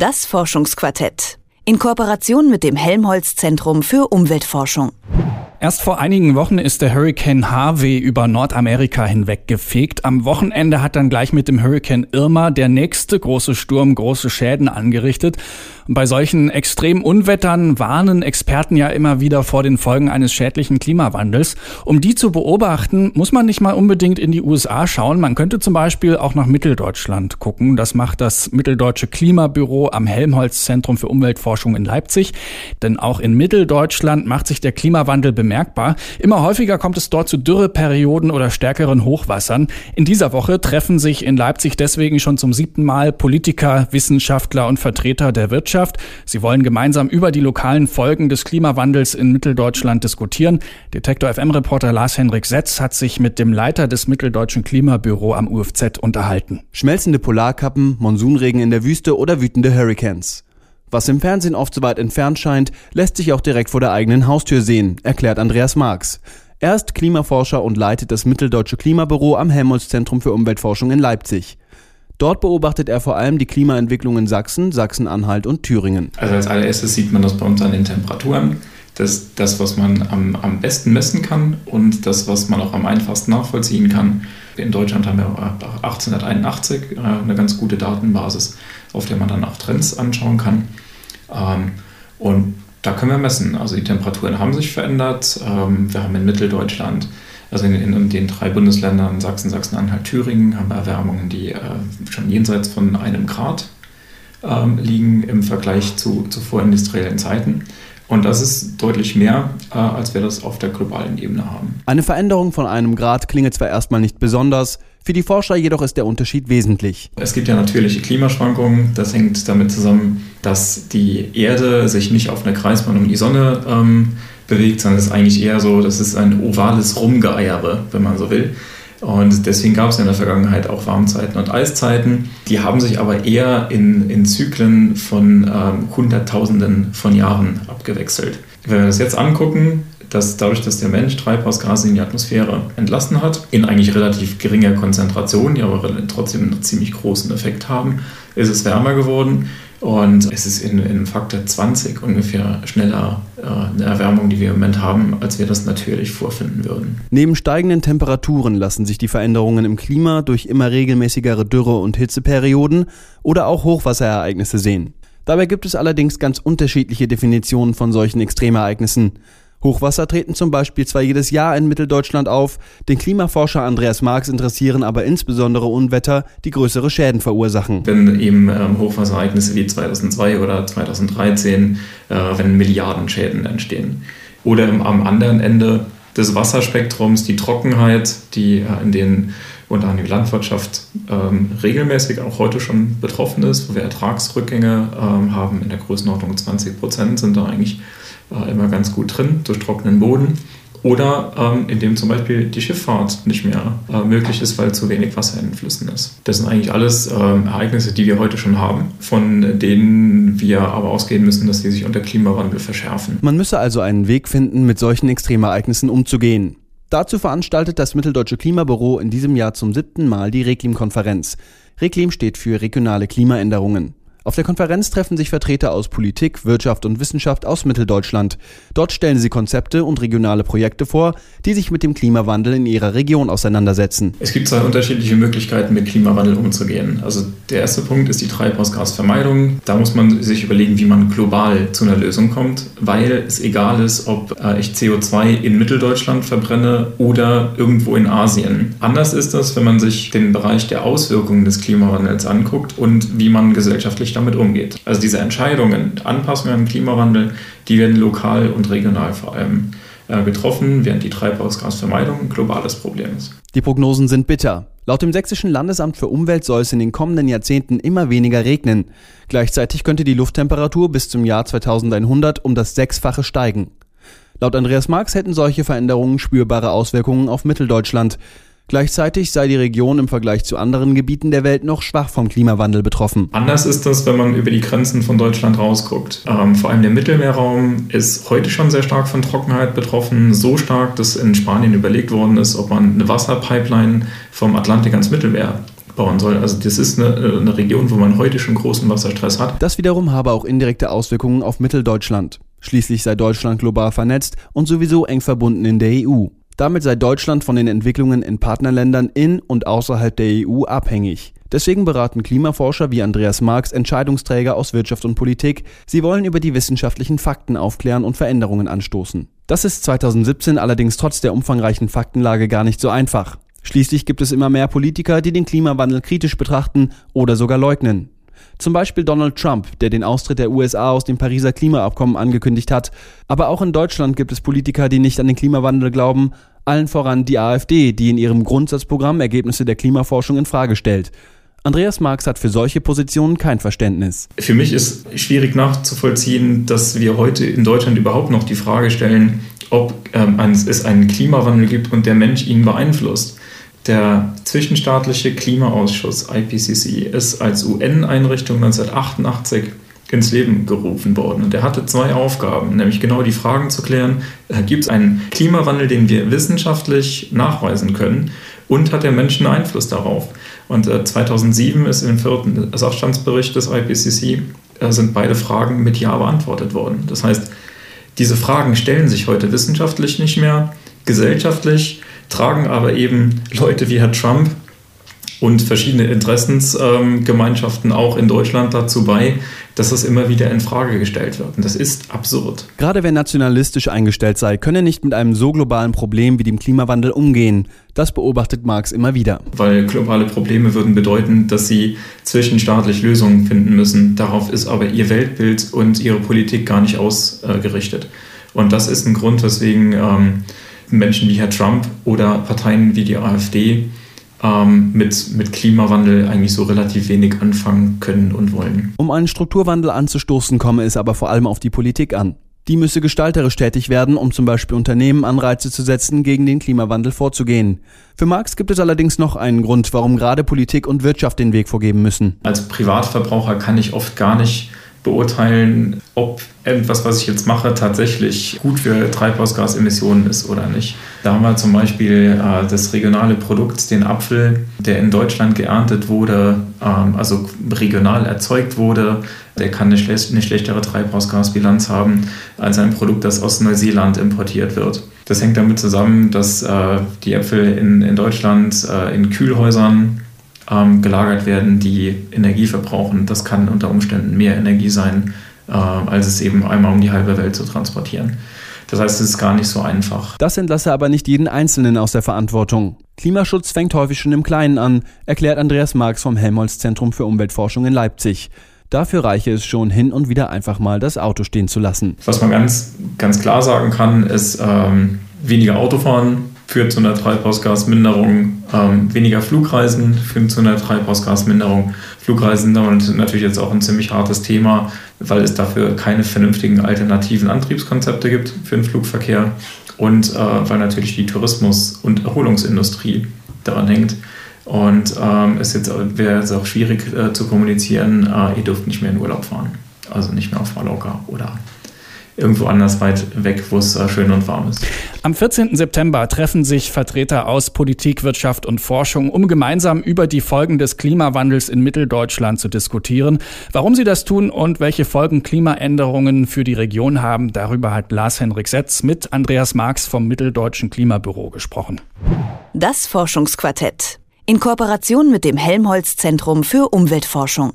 Das Forschungsquartett. In Kooperation mit dem Helmholtz Zentrum für Umweltforschung. Erst vor einigen Wochen ist der Hurricane Harvey über Nordamerika hinweggefegt. Am Wochenende hat dann gleich mit dem Hurricane Irma der nächste große Sturm große Schäden angerichtet. Und bei solchen extremen Unwettern warnen Experten ja immer wieder vor den Folgen eines schädlichen Klimawandels. Um die zu beobachten, muss man nicht mal unbedingt in die USA schauen. Man könnte zum Beispiel auch nach Mitteldeutschland gucken. Das macht das Mitteldeutsche Klimabüro am Helmholtz Zentrum für Umweltforschung in Leipzig. Denn auch in Mitteldeutschland macht sich der Klimawandel bemerkbar. Immer häufiger kommt es dort zu Dürreperioden oder stärkeren Hochwassern. In dieser Woche treffen sich in Leipzig deswegen schon zum siebten Mal Politiker, Wissenschaftler und Vertreter der Wirtschaft. Sie wollen gemeinsam über die lokalen Folgen des Klimawandels in Mitteldeutschland diskutieren. Detektor FM-Reporter Lars-Henrik Setz hat sich mit dem Leiter des Mitteldeutschen Klimabüro am UFZ unterhalten. Schmelzende Polarkappen, Monsunregen in der Wüste oder wütende Hurricanes. Was im Fernsehen oft so weit entfernt scheint, lässt sich auch direkt vor der eigenen Haustür sehen, erklärt Andreas Marx. Er ist Klimaforscher und leitet das Mitteldeutsche Klimabüro am Helmholtz Zentrum für Umweltforschung in Leipzig. Dort beobachtet er vor allem die Klimaentwicklung in Sachsen, Sachsen-Anhalt und Thüringen. Also als allererstes sieht man das bei uns an den Temperaturen. Das das, was man am, am besten messen kann und das, was man auch am einfachsten nachvollziehen kann. In Deutschland haben wir 1881 äh, eine ganz gute Datenbasis, auf der man dann auch Trends anschauen kann. Ähm, und da können wir messen. Also die Temperaturen haben sich verändert. Ähm, wir haben in Mitteldeutschland, also in, in, den drei Bundesländern Sachsen, Sachsen-Anhalt, Thüringen, haben wir Erwärmungen, die äh, schon jenseits von einem Grad ähm, liegen im Vergleich zu, zu vorindustriellen Zeiten. Und das ist deutlich mehr, äh, als wir das auf der globalen Ebene haben. Eine Veränderung von einem Grad klinge zwar erstmal nicht besonders, für die Forscher jedoch ist der Unterschied wesentlich. Es gibt ja natürliche Klimaschwankungen. Das hängt damit zusammen, dass die Erde sich nicht auf einer Kreisbahn um die Sonne ähm, bewegt, sondern es ist eigentlich eher so, das ist ein ovales Rumgeeiere, wenn man so will. Und deswegen gab es in der Vergangenheit auch Warmzeiten und Eiszeiten. Die haben sich aber eher in, in Zyklen von ähm, Hunderttausenden von Jahren abgewechselt. Wenn wir das jetzt angucken, dass dadurch, dass der Mensch Treibhausgase in die Atmosphäre entlassen hat, in eigentlich relativ geringer Konzentration, die aber trotzdem einen ziemlich großen Effekt haben, ist es wärmer geworden. Und es ist in, in Faktor 20 ungefähr schneller äh, eine Erwärmung, die wir im Moment haben, als wir das natürlich vorfinden würden. Neben steigenden Temperaturen lassen sich die Veränderungen im Klima durch immer regelmäßigere Dürre- und Hitzeperioden oder auch Hochwasserereignisse sehen. Dabei gibt es allerdings ganz unterschiedliche Definitionen von solchen Extremereignissen. Hochwasser treten zum Beispiel zwar jedes Jahr in Mitteldeutschland auf, den Klimaforscher Andreas Marx interessieren aber insbesondere Unwetter, die größere Schäden verursachen. Wenn eben ähm, Hochwasserereignisse wie 2002 oder 2013, äh, wenn Milliardenschäden entstehen. Oder am anderen Ende des Wasserspektrums die Trockenheit, die äh, in den unter anderem die Landwirtschaft ähm, regelmäßig auch heute schon betroffen ist, wo wir Ertragsrückgänge ähm, haben in der Größenordnung 20 Prozent, sind da eigentlich äh, immer ganz gut drin durch trockenen Boden. Oder ähm, indem zum Beispiel die Schifffahrt nicht mehr äh, möglich ist, weil zu wenig Wasser in den Flüssen ist. Das sind eigentlich alles ähm, Ereignisse, die wir heute schon haben, von denen wir aber ausgehen müssen, dass sie sich unter Klimawandel verschärfen. Man müsse also einen Weg finden, mit solchen Extremereignissen umzugehen. Dazu veranstaltet das Mitteldeutsche Klimabüro in diesem Jahr zum siebten Mal die Reklim-Konferenz. Reklim steht für regionale Klimaänderungen. Auf der Konferenz treffen sich Vertreter aus Politik, Wirtschaft und Wissenschaft aus Mitteldeutschland. Dort stellen sie Konzepte und regionale Projekte vor, die sich mit dem Klimawandel in ihrer Region auseinandersetzen. Es gibt zwei unterschiedliche Möglichkeiten, mit Klimawandel umzugehen. Also der erste Punkt ist die Treibhausgasvermeidung. Da muss man sich überlegen, wie man global zu einer Lösung kommt, weil es egal ist, ob äh, ich CO2 in Mitteldeutschland verbrenne oder irgendwo in Asien. Anders ist das, wenn man sich den Bereich der Auswirkungen des Klimawandels anguckt und wie man gesellschaftlich damit umgeht. Also diese Entscheidungen, Anpassungen an den Klimawandel, die werden lokal und regional vor allem äh, getroffen, während die Treibhausgasvermeidung ein globales Problem ist. Die Prognosen sind bitter. Laut dem Sächsischen Landesamt für Umwelt soll es in den kommenden Jahrzehnten immer weniger regnen. Gleichzeitig könnte die Lufttemperatur bis zum Jahr 2100 um das Sechsfache steigen. Laut Andreas Marx hätten solche Veränderungen spürbare Auswirkungen auf Mitteldeutschland. Gleichzeitig sei die Region im Vergleich zu anderen Gebieten der Welt noch schwach vom Klimawandel betroffen. Anders ist das, wenn man über die Grenzen von Deutschland rausguckt. Ähm, vor allem der Mittelmeerraum ist heute schon sehr stark von Trockenheit betroffen. So stark, dass in Spanien überlegt worden ist, ob man eine Wasserpipeline vom Atlantik ans Mittelmeer abbauen soll. Also das ist eine, eine Region, wo man heute schon großen Wasserstress hat. Das wiederum habe auch indirekte Auswirkungen auf Mitteldeutschland. Schließlich sei Deutschland global vernetzt und sowieso eng verbunden in der EU. Damit sei Deutschland von den Entwicklungen in Partnerländern in und außerhalb der EU abhängig. Deswegen beraten Klimaforscher wie Andreas Marx Entscheidungsträger aus Wirtschaft und Politik. Sie wollen über die wissenschaftlichen Fakten aufklären und Veränderungen anstoßen. Das ist 2017 allerdings trotz der umfangreichen Faktenlage gar nicht so einfach. Schließlich gibt es immer mehr Politiker, die den Klimawandel kritisch betrachten oder sogar leugnen. Zum Beispiel Donald Trump, der den Austritt der USA aus dem Pariser Klimaabkommen angekündigt hat. Aber auch in Deutschland gibt es Politiker, die nicht an den Klimawandel glauben, allen voran die AfD, die in ihrem Grundsatzprogramm Ergebnisse der Klimaforschung in Frage stellt. Andreas Marx hat für solche Positionen kein Verständnis. Für mich ist schwierig nachzuvollziehen, dass wir heute in Deutschland überhaupt noch die Frage stellen, ob ähm, es einen Klimawandel gibt und der Mensch ihn beeinflusst. Der zwischenstaatliche Klimaausschuss IPCC ist als UN-Einrichtung 1988 ins Leben gerufen worden. Und er hatte zwei Aufgaben, nämlich genau die Fragen zu klären, äh, gibt es einen Klimawandel, den wir wissenschaftlich nachweisen können und hat der Mensch einen Einfluss darauf? Und äh, 2007 ist im vierten Sachstandsbericht des IPCC äh, sind beide Fragen mit Ja beantwortet worden. Das heißt, diese Fragen stellen sich heute wissenschaftlich nicht mehr, gesellschaftlich tragen aber eben Leute wie Herr Trump und verschiedene Interessensgemeinschaften auch in Deutschland dazu bei, dass das immer wieder in Frage gestellt wird. Und das ist absurd. Gerade wer nationalistisch eingestellt sei, könne nicht mit einem so globalen Problem wie dem Klimawandel umgehen. Das beobachtet Marx immer wieder. Weil globale Probleme würden bedeuten, dass sie zwischenstaatlich Lösungen finden müssen. Darauf ist aber ihr Weltbild und ihre Politik gar nicht ausgerichtet. Und das ist ein Grund, weswegen ähm, Menschen wie Herr Trump oder Parteien wie die AfD ähm, mit, mit Klimawandel eigentlich so relativ wenig anfangen können und wollen. Um einen Strukturwandel anzustoßen, komme es aber vor allem auf die Politik an. Die müsse gestalterisch tätig werden, um zum Beispiel Unternehmen Anreize zu setzen, gegen den Klimawandel vorzugehen. Für Marx gibt es allerdings noch einen Grund, warum gerade Politik und Wirtschaft den Weg vorgeben müssen. Als Privatverbraucher kann ich oft gar nicht beurteilen, ob etwas, was ich jetzt mache, tatsächlich gut für Treibhausgasemissionen ist oder nicht. Da haben wir zum Beispiel äh, das regionale Produkt, den Apfel, der in Deutschland geerntet wurde, ähm, also regional erzeugt wurde. Der kann eine, schle eine schlechtere Treibhausgasbilanz haben als ein Produkt, das aus Neuseeland importiert wird. Das hängt damit zusammen, dass äh, die Äpfel in, in Deutschland äh, in Kühlhäusern ähm, gelagert werden, die Energie verbrauchen. Das kann unter Umständen mehr Energie sein, äh, als es eben einmal um die halbe Welt zu transportieren. Das heißt, es ist gar nicht so einfach. Das entlasse aber nicht jeden Einzelnen aus der Verantwortung. Klimaschutz fängt häufig schon im Kleinen an, erklärt Andreas Marx vom Helmholtz Zentrum für Umweltforschung in Leipzig. Dafür reiche es schon hin und wieder einfach mal das Auto stehen zu lassen. Was man ganz, ganz klar sagen kann, ist ähm, weniger Autofahren, führt zu einer Treibhausgasminderung. Ähm, weniger Flugreisen führen zu einer Treibhausgasminderung. Flugreisen sind natürlich jetzt auch ein ziemlich hartes Thema, weil es dafür keine vernünftigen alternativen Antriebskonzepte gibt für den Flugverkehr und äh, weil natürlich die Tourismus- und Erholungsindustrie daran hängt. Und ähm, es jetzt wäre es auch schwierig äh, zu kommunizieren, äh, ihr dürft nicht mehr in Urlaub fahren. Also nicht mehr auf Mallorca oder irgendwo anders weit weg, wo es äh, schön und warm ist. Am 14. September treffen sich Vertreter aus Politik, Wirtschaft und Forschung, um gemeinsam über die Folgen des Klimawandels in Mitteldeutschland zu diskutieren. Warum sie das tun und welche Folgen Klimaänderungen für die Region haben, darüber hat Lars-Henrik Setz mit Andreas Marx vom Mitteldeutschen Klimabüro gesprochen. Das Forschungsquartett in Kooperation mit dem Helmholtz Zentrum für Umweltforschung.